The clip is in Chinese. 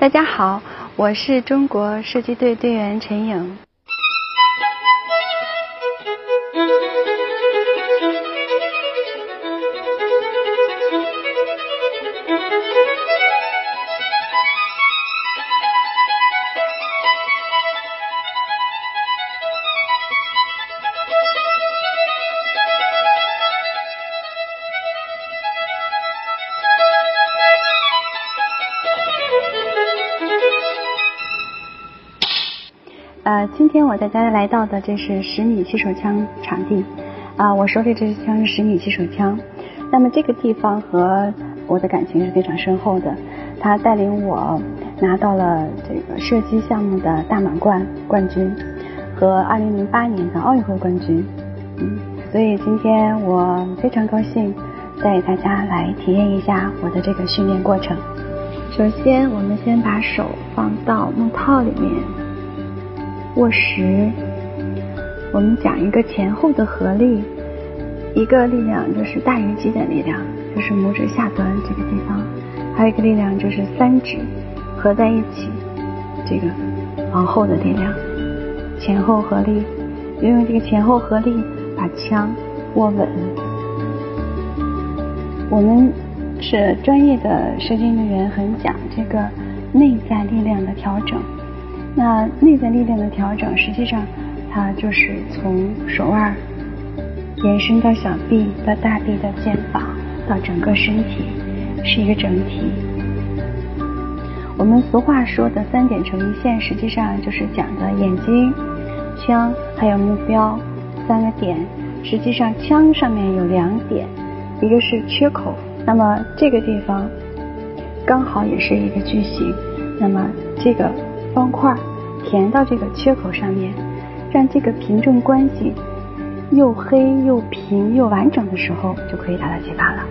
大家好，我是中国射击队队员陈颖。呃，今天我带大家来到的这是十米气手枪场地，啊，我手里这支枪是十米气手枪。那么这个地方和我的感情是非常深厚的，他带领我拿到了这个射击项目的大满贯冠军和二零零八年的奥运会冠军，嗯，所以今天我非常高兴带大家来体验一下我的这个训练过程。首先，我们先把手放到木套里面。握实，我们讲一个前后的合力，一个力量就是大鱼肌的力量，就是拇指下端这个地方，还有一个力量就是三指合在一起，这个往后的力量，前后合力，运用这个前后合力把枪握稳。我们是专业的射击运动员，很讲这个内在力量的调整。那内在力量的调整，实际上它就是从手腕延伸到小臂，到大臂的肩膀，到整个身体，是一个整体。我们俗话说的三点成一线，实际上就是讲的眼睛、枪还有目标三个点。实际上枪上面有两点，一个是缺口，那么这个地方刚好也是一个矩形，那么这个。方块填到这个缺口上面，让这个凭证关系又黑又平又完整的时候，就可以达到击发了。